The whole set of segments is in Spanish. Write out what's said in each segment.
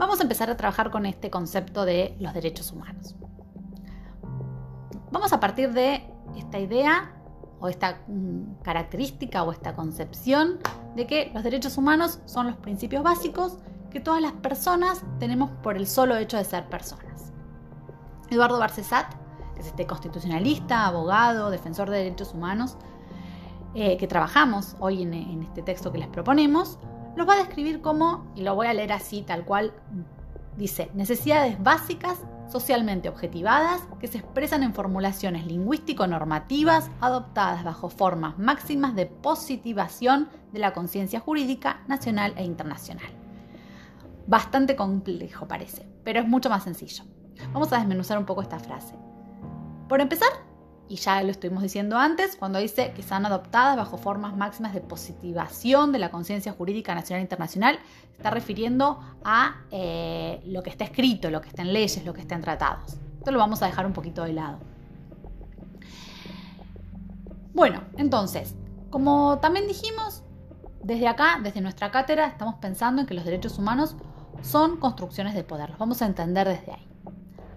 Vamos a empezar a trabajar con este concepto de los derechos humanos. Vamos a partir de esta idea o esta mm, característica o esta concepción de que los derechos humanos son los principios básicos que todas las personas tenemos por el solo hecho de ser personas. Eduardo Barcesat, que es este constitucionalista, abogado, defensor de derechos humanos, eh, que trabajamos hoy en, en este texto que les proponemos, los va a describir como, y lo voy a leer así tal cual, dice, necesidades básicas socialmente objetivadas que se expresan en formulaciones lingüístico-normativas adoptadas bajo formas máximas de positivación de la conciencia jurídica nacional e internacional. Bastante complejo parece, pero es mucho más sencillo. Vamos a desmenuzar un poco esta frase. Por empezar, y ya lo estuvimos diciendo antes, cuando dice que están adoptadas bajo formas máximas de positivación de la conciencia jurídica nacional e internacional, está refiriendo a eh, lo que está escrito, lo que está en leyes, lo que está en tratados. Esto lo vamos a dejar un poquito de lado. Bueno, entonces, como también dijimos, desde acá, desde nuestra cátedra, estamos pensando en que los derechos humanos son construcciones de poder. Los vamos a entender desde ahí.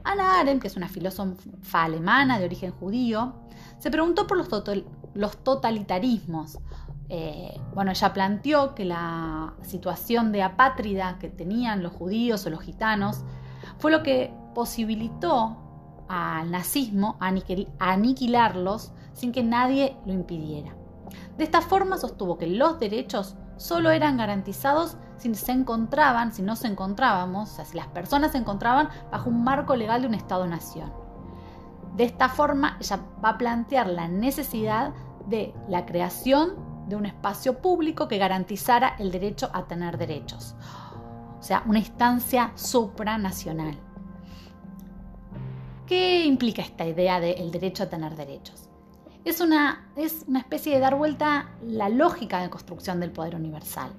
Ana Arendt, que es una filósofa alemana de origen judío, se preguntó por los, totalitarismos. Eh, bueno, ella planteó que la situación de apátrida que tenían los judíos o los gitanos fue lo que posibilitó al nazismo aniquilarlos sin que nadie lo impidiera. De esta forma sostuvo que los derechos solo eran garantizados si se encontraban, si no se encontrábamos, o sea, si las personas se encontraban bajo un marco legal de un Estado-nación. De esta forma, ella va a plantear la necesidad de la creación de un espacio público que garantizara el derecho a tener derechos, o sea, una instancia supranacional. ¿Qué implica esta idea del derecho a tener derechos? Es una, es una especie de dar vuelta la lógica de construcción del poder universal.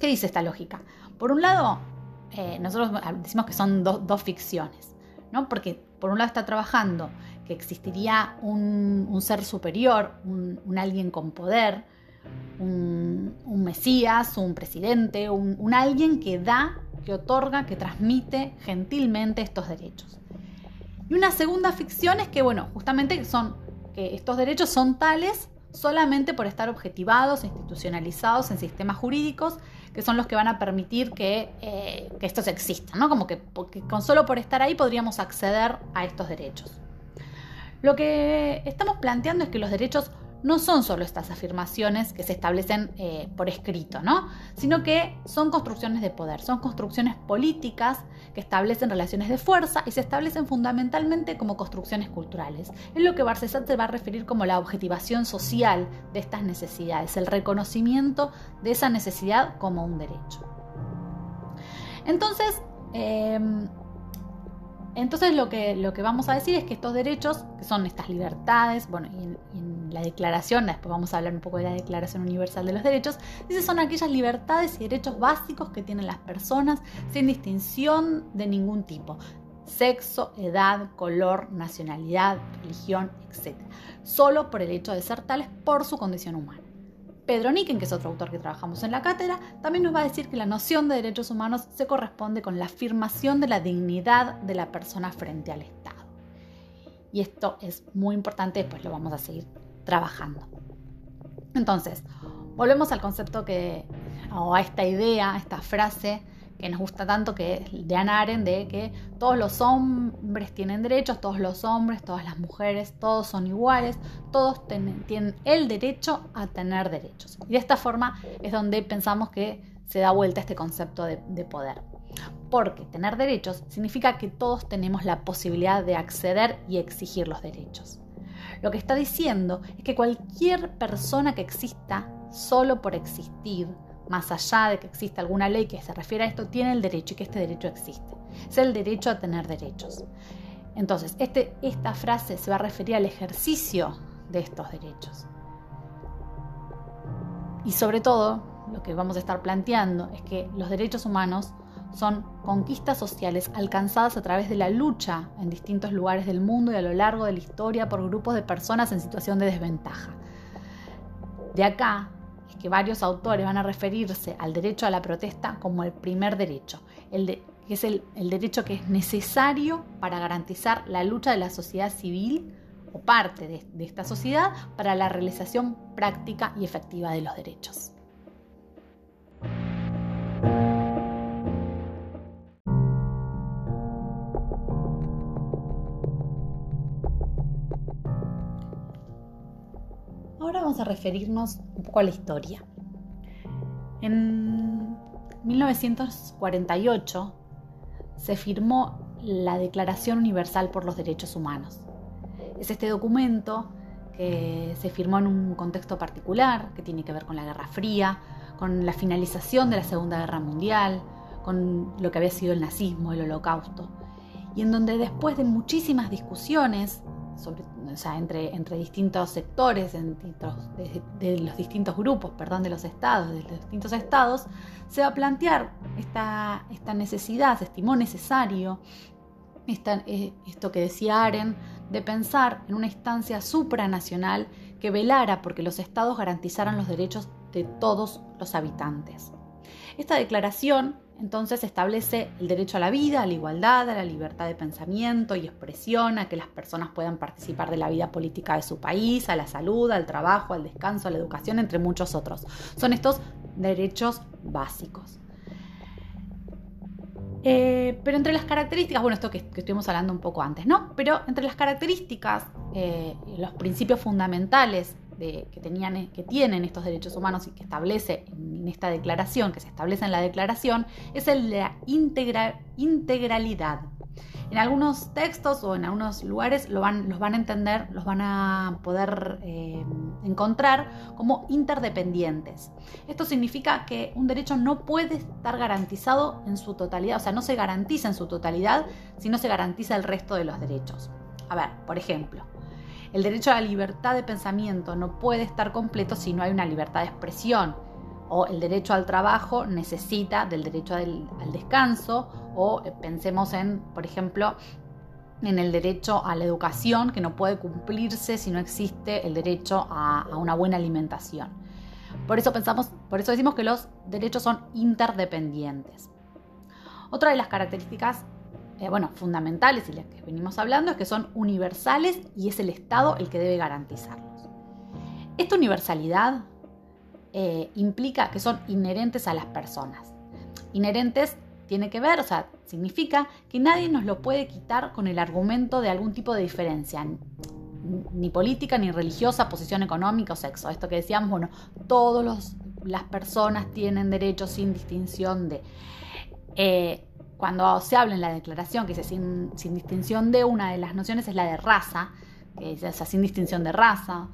¿Qué dice esta lógica? Por un lado, eh, nosotros decimos que son dos ficciones, ¿no? Porque por un lado está trabajando que existiría un, ser superior, un, alguien con poder, un, mesías, un presidente, un, alguien que da, que otorga, que transmite gentilmente estos derechos. Y una segunda ficción es que, bueno, justamente son que estos derechos son tales solamente por estar objetivados, institucionalizados en sistemas jurídicos que son los que van a permitir que, eh, estos existan, ¿no? Como que, con solo por estar ahí podríamos acceder a estos derechos. Lo que estamos planteando es que los derechos no son solo estas afirmaciones que se establecen eh, por escrito, ¿no? sino que son construcciones de poder, son construcciones políticas que establecen relaciones de fuerza y se establecen fundamentalmente como construcciones culturales. Es lo que Barcesat se va a referir como la objetivación social de estas necesidades, el reconocimiento de esa necesidad como un derecho. Entonces, em, entonces lo que, lo que vamos a decir es que estos derechos, que son estas libertades, bueno, y en, la declaración, después vamos a hablar un poco de la Declaración Universal de los Derechos, dice son aquellas libertades y derechos básicos que tienen las personas sin distinción de ningún tipo, sexo, edad, color, nacionalidad, religión, etc. Solo por el hecho de ser tales por su condición humana. Pedro Nicken, que es otro autor que trabajamos en la cátedra, también nos va a decir que la noción de derechos humanos se corresponde con la afirmación de la dignidad de la persona frente al Estado. Y esto es muy importante, después lo vamos a seguir trabajando. Entonces, volvemos al concepto que, o a esta idea, a esta frase que nos gusta tanto, que es de Anna de que todos los hombres tienen derechos, todos los hombres, todas las mujeres, todos son iguales, todos tienen el derecho a tener derechos. Y de esta forma es donde pensamos que se da vuelta este concepto de, de poder. Porque tener derechos significa que todos tenemos la posibilidad de acceder y exigir los derechos. Lo que está diciendo es que cualquier persona que exista solo por existir más allá de que exista alguna ley que se refiere a esto, tiene el derecho y que este derecho existe. Es el derecho a tener derechos. Entonces, este, esta frase se va a referir al ejercicio de estos derechos. Y sobre todo, lo que vamos a estar planteando es que los derechos humanos son conquistas sociales alcanzadas a través de la lucha en distintos lugares del mundo y a lo largo de la historia por grupos de personas en situación de desventaja. De acá que varios autores van a referirse al derecho a la protesta como el primer derecho, el de que es el, derecho que es necesario para garantizar la lucha de la sociedad civil o parte de esta sociedad para la realización práctica y efectiva de los derechos. Ahora vamos a referirnos un poco a la historia. En 1948 se firmó la Declaración Universal por los Derechos Humanos. Es este documento que se firmó en un contexto particular que tiene que ver con la Guerra Fría, con la finalización de la Segunda Guerra Mundial, con lo que había sido el nazismo, el holocausto, y en donde después de muchísimas discusiones entre, distintos sectores, de, los distintos grupos, perdón, de los estados, de los distintos estados, se va a plantear esta, esta necesidad, se estimó necesario eh, esto que decía Aren, de pensar en una instancia supranacional que velara porque los estados garantizaran los derechos de todos los habitantes. Esta declaración entonces establece el derecho a la vida, a la igualdad, a la libertad de pensamiento y expresión, a que las personas puedan participar de la vida política de su país, a la salud, al trabajo, al descanso, a la educación, entre muchos otros. Son estos derechos básicos. Eh, pero entre las características, bueno, esto que, estuvimos hablando un poco antes, ¿no? Pero entre las características, eh, los principios fundamentales que, tenían, que tienen estos derechos humanos y que establece en esta declaración, que se establece en la declaración, es el de la integralidad. En algunos textos o en algunos lugares lo van, los van a entender, los van a poder eh, encontrar como interdependientes. Esto significa que un derecho no puede estar garantizado en su totalidad, o sea, no se garantiza en su totalidad si no se garantiza el resto de los derechos. A ver, por ejemplo, el derecho a la libertad de pensamiento no puede estar completo si no hay una libertad de expresión. O el derecho al trabajo necesita del derecho al, descanso. O eh, pensemos en, por ejemplo, en el derecho a la educación que no puede cumplirse si no existe el derecho a, a una buena alimentación. Por eso pensamos, por eso decimos que los derechos son interdependientes. Otra de las características eh, bueno, fundamentales y las que venimos hablando es que son universales y es el Estado el que debe garantizarlos. Esta universalidad eh, implica que son inherentes a las personas. Inherentes tiene que ver, o sea, significa que nadie nos lo puede quitar con el argumento de algún tipo de diferencia, ni política, ni religiosa, posición económica o sexo. Esto que decíamos, bueno, todas las personas tienen derechos sin distinción de... Eh, cuando se habla en la declaración que dice sin, distinción de, una de las nociones es la de raza, que esa sin distinción de raza,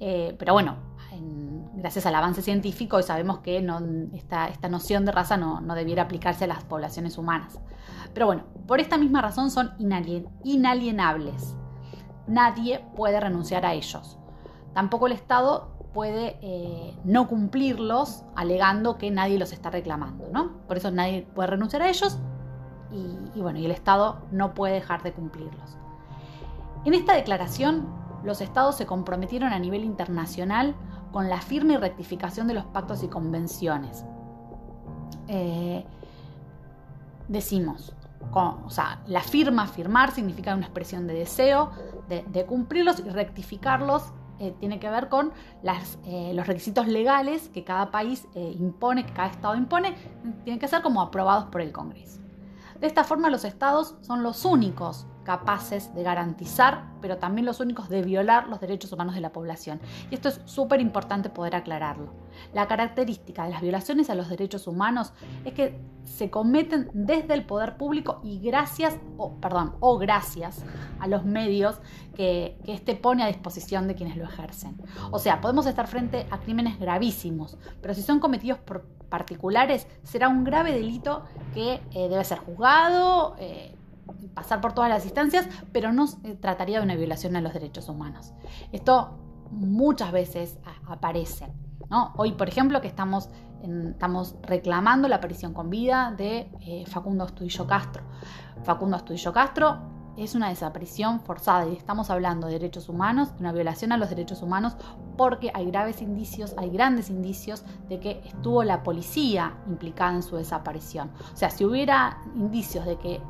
eh, pero bueno, gracias al avance científico sabemos que esta, noción de raza no, no, debiera aplicarse a las poblaciones humanas. Pero bueno, por esta misma razón son inalienables. Nadie puede renunciar a ellos. Tampoco el Estado puede eh, no cumplirlos alegando que nadie los está reclamando, ¿no? Por eso nadie puede renunciar a ellos y, bueno, el Estado no puede dejar de cumplirlos. En esta declaración, los Estados se comprometieron a nivel internacional con la firme y rectificación de los pactos y convenciones. Eh, decimos, o sea, la firma, firmar, significa una expresión de deseo de, cumplirlos y rectificarlos eh, tiene que ver con eh, los requisitos legales que cada país impone, que cada Estado impone, tienen que ser como aprobados por el Congreso. De esta forma los estados son los únicos capaces de garantizar, pero también los únicos de violar los derechos humanos de la población. Y esto es súper importante poder aclararlo. La característica de las violaciones a los derechos humanos es que se cometen desde el poder público y gracias, o perdón, o gracias a los medios que, que éste pone a disposición de quienes lo ejercen. O sea, podemos estar frente a crímenes gravísimos, pero si son cometidos por particulares, será un grave delito que eh, debe ser juzgado. Eh, pasar por todas las instancias, pero no se trataría de una violación a los derechos humanos. Esto muchas veces aparece. ¿no? Hoy, por ejemplo, que estamos, estamos reclamando la aparición con vida de eh, Facundo Astudillo Castro. Facundo Astudillo Castro es una desaparición forzada y estamos hablando de derechos humanos, de una violación a los derechos humanos, porque hay graves indicios, hay grandes indicios de que estuvo la policía implicada en su desaparición. O sea, si hubiera indicios de que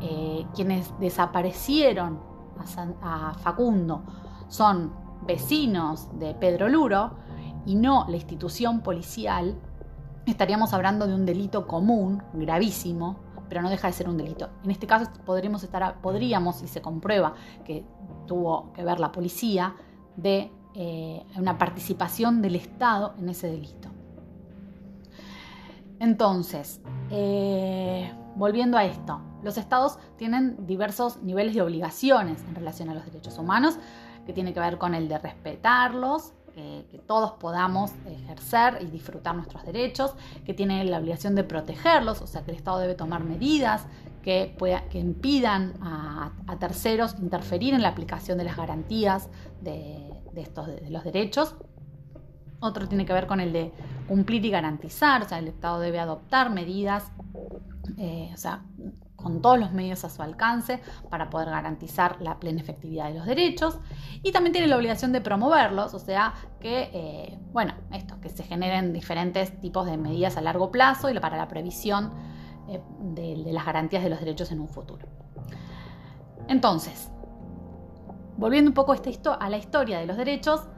eh, quienes desaparecieron a Facundo son vecinos de Pedro Luro y no la institución policial, estaríamos hablando de un delito común, gravísimo, pero no deja de ser un delito. En este caso podríamos, estar, podríamos si se comprueba que tuvo que ver la policía, de eh, una participación del Estado en ese delito. Entonces, eh, volviendo a esto, los estados tienen diversos niveles de obligaciones en relación a los derechos humanos, que tiene que ver con el de respetarlos, que, todos podamos ejercer y disfrutar nuestros derechos, que tiene la obligación de protegerlos, o sea que el Estado debe tomar medidas que, impidan a, terceros interferir en la aplicación de las garantías de, estos, los derechos. Otro tiene que ver con el de cumplir y garantizar, o sea, el Estado debe adoptar medidas, eh, o sea, con todos los medios a su alcance para poder garantizar la plena efectividad de los derechos y también tiene la obligación de promoverlos, o sea que, eh, bueno, esto, que se generen diferentes tipos de medidas a largo plazo y para la previsión eh, de, las garantías de los derechos en un futuro. Entonces, volviendo un poco a la historia de los derechos,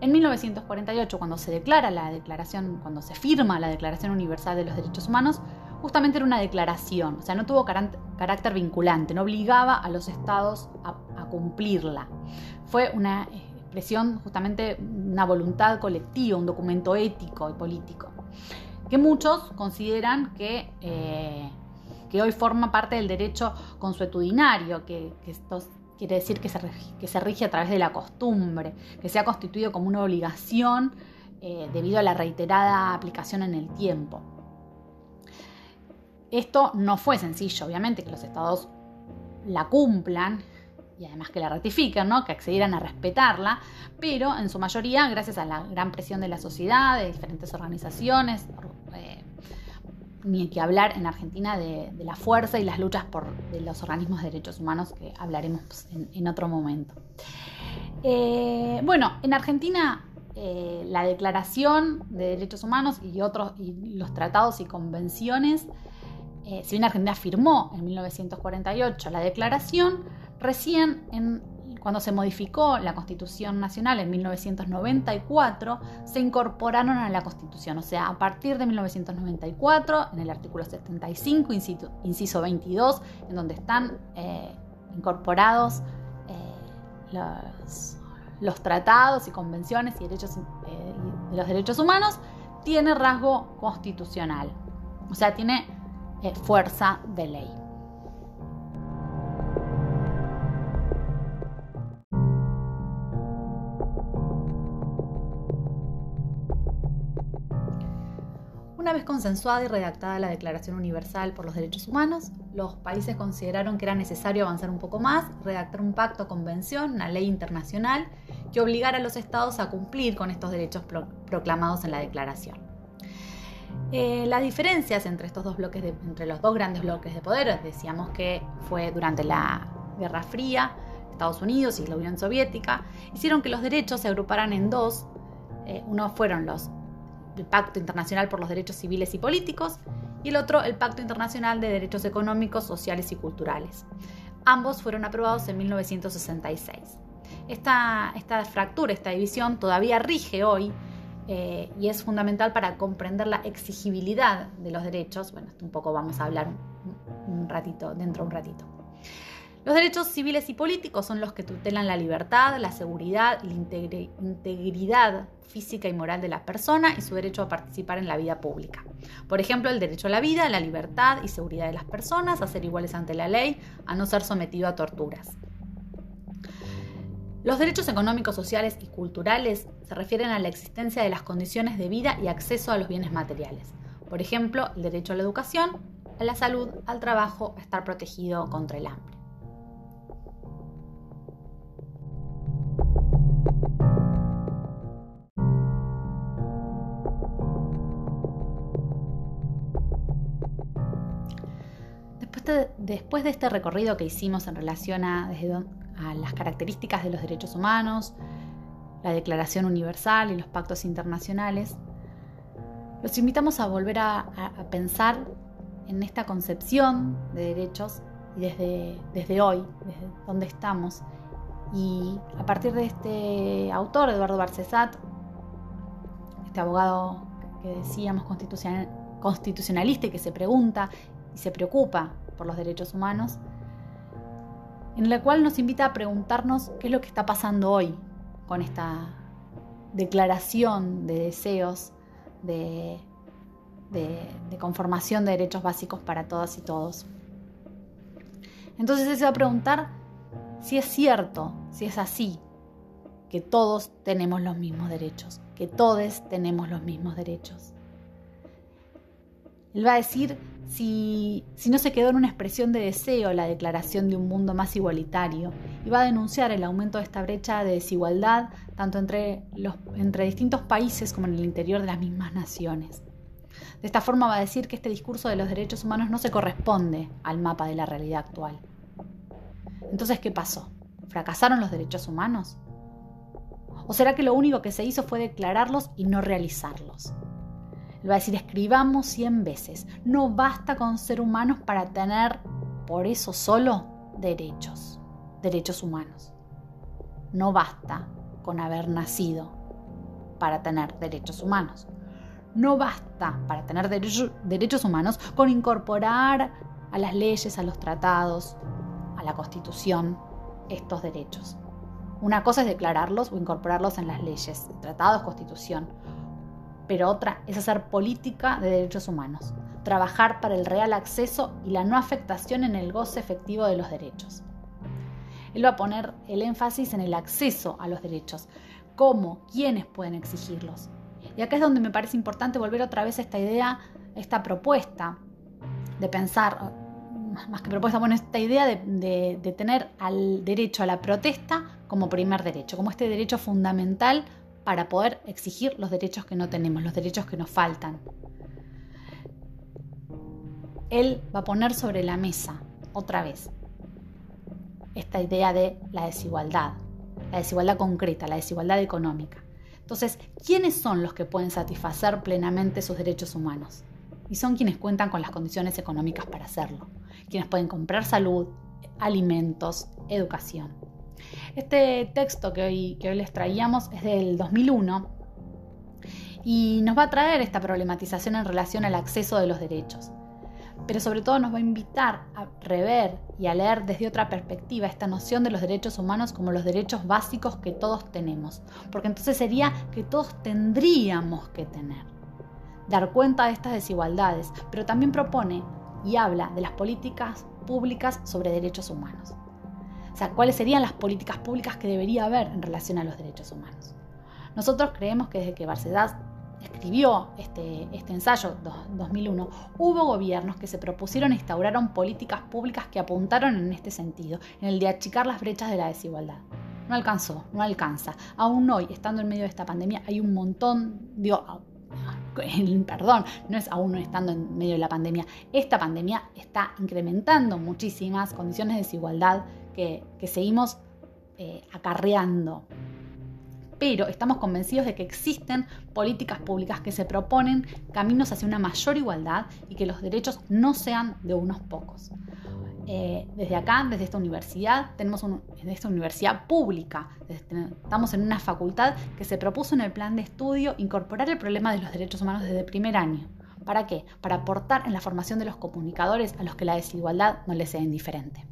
en 1948, cuando se declara la declaración, cuando se firma la Declaración Universal de los Derechos Humanos, justamente era una declaración, o sea, no tuvo carácter vinculante, no obligaba a los estados a, cumplirla. Fue una expresión, justamente una voluntad colectiva, un documento ético y político, que muchos consideran que, eh, que hoy forma parte del derecho consuetudinario, que, esto quiere decir que se, que se, rige a través de la costumbre, que se ha constituido como una obligación eh, debido a la reiterada aplicación en el tiempo. Esto no fue sencillo, obviamente, que los estados la cumplan y además que la ratifiquen, ¿no? que accedieran a respetarla, pero en su mayoría gracias a la gran presión de la sociedad, de diferentes organizaciones, eh, ni hay que hablar en Argentina de, la fuerza y las luchas por los organismos de derechos humanos que hablaremos en, otro momento. Eh, bueno, en Argentina eh, la Declaración de Derechos Humanos y otros y los tratados y convenciones eh, si bien Argentina firmó en 1948 la declaración, recién cuando se modificó la Constitución Nacional en 1994, se incorporaron a la Constitución. O sea, a partir de 1994, en el artículo 75, inciso, 22, en donde están eh, incorporados eh, los, tratados y convenciones y derechos, de los derechos humanos, tiene rasgo constitucional. O sea, tiene fuerza de ley. Una vez consensuada y redactada la Declaración Universal por los Derechos Humanos, los países consideraron que era necesario avanzar un poco más, redactar un pacto, convención, una ley internacional que obligara a los estados a cumplir con estos derechos proclamados en la Declaración. Eh, las diferencias entre estos dos bloques, entre los dos grandes bloques de poder, decíamos que fue durante la Guerra Fría, Estados Unidos y la Unión Soviética, hicieron que los derechos se agruparan en dos. Eh, uno fueron los el Pacto Internacional por los Derechos Civiles y Políticos y el otro el Pacto Internacional de Derechos Económicos, Sociales y Culturales. Ambos fueron aprobados en 1966. Esta, esta fractura, esta división todavía rige hoy eh, y es fundamental para comprender la exigibilidad de los derechos. Bueno, esto un poco vamos a hablar un, ratito, dentro de un ratito. Los derechos civiles y políticos son los que tutelan la libertad, la seguridad la integridad física y moral de la persona y su derecho a participar en la vida pública. Por ejemplo, el derecho a la vida, la libertad y seguridad de las personas, a ser iguales ante la ley, a no ser sometido a torturas. Los derechos económicos, sociales y culturales se refieren a la existencia de las condiciones de vida y acceso a los bienes materiales. Por ejemplo, el derecho a la educación, a la salud, al trabajo, a estar protegido contra el hambre. después de este recorrido que hicimos en relación a, a las características de los derechos humanos, la Declaración Universal y los pactos internacionales, los invitamos a volver a, pensar en esta concepción de derechos y desde, desde hoy, desde donde estamos. Y a partir de este autor, Eduardo Barcesat, este abogado que decíamos constitucionalista y que se pregunta y se preocupa por los derechos humanos, en la cual nos invita a preguntarnos qué es lo que está pasando hoy con esta declaración de deseos de, conformación de derechos básicos para todas y todos. Entonces él se va a preguntar si es cierto, si es así, que todos tenemos los mismos derechos, que todos tenemos los mismos derechos. Él va a decir si, no se quedó en una expresión de deseo la declaración de un mundo más igualitario y va a denunciar el aumento de esta brecha de desigualdad tanto entre, entre distintos países como en el interior de las mismas naciones. De esta forma va a decir que este discurso de los derechos humanos no se corresponde al mapa de la realidad actual. Entonces, ¿qué pasó? ¿Fracasaron los derechos humanos? ¿O será que lo único que se hizo fue declararlos y no realizarlos? Él va a decir, escribamos 100 veces. No basta con ser humanos para tener, por eso solo, derechos, derechos humanos. No basta con haber nacido para tener derechos humanos. No basta para tener derechos humanos con incorporar a las leyes, a los tratados, a la constitución estos derechos. Una cosa es declararlos o incorporarlos en las leyes, tratados, constitución. Pero otra es hacer política de derechos humanos, trabajar para el real acceso y la no afectación en el goce efectivo de los derechos. Él va a poner el énfasis en el acceso a los derechos, cómo, quiénes pueden exigirlos. Y acá es donde me parece importante volver otra vez a esta idea, esta propuesta de pensar, más que propuesta, bueno, esta idea de, tener al derecho a la protesta como primer derecho, como este derecho fundamental para poder exigir los derechos que no tenemos, los derechos que nos faltan. Él va a poner sobre la mesa, otra vez, esta idea de la desigualdad, la desigualdad concreta, la desigualdad económica. Entonces, ¿quiénes son los que pueden satisfacer plenamente sus derechos humanos? Y son quienes cuentan con las condiciones económicas para hacerlo quienes pueden comprar salud, alimentos, educación. Este texto que hoy, les traíamos es del 2001 y nos va a traer esta problematización en relación al acceso de los derechos. Pero sobre todo nos va a invitar a rever y a leer desde otra perspectiva esta noción de los derechos humanos como los derechos básicos que todos tenemos. Porque entonces sería que todos tendríamos que tener. Dar cuenta de estas desigualdades, pero también propone y habla de las políticas públicas sobre derechos humanos. Sea, cuáles serían las políticas públicas que debería haber en relación a los derechos humanos. Nosotros creemos que desde que Barcedas escribió este, este ensayo 2001, hubo gobiernos que se propusieron e instauraron políticas públicas que apuntaron en este sentido, en el de achicar las brechas de la desigualdad. No alcanzó, no alcanza. Aún hoy, estando en medio de esta pandemia, hay un montón, digo, perdón, no es aún no estando en medio de la pandemia, esta pandemia está incrementando muchísimas condiciones de desigualdad que, seguimos eh, acarreando. Pero estamos convencidos de que existen políticas públicas que se proponen caminos hacia una mayor igualdad y que los derechos no sean de unos pocos. Eh, desde acá, desde esta universidad, tenemos esta universidad pública, estamos en una facultad que se propuso en el plan de estudio incorporar el problema de los derechos humanos desde el primer año. ¿Para qué? Para aportar en la formación de los comunicadores a los que la desigualdad no les sea indiferente.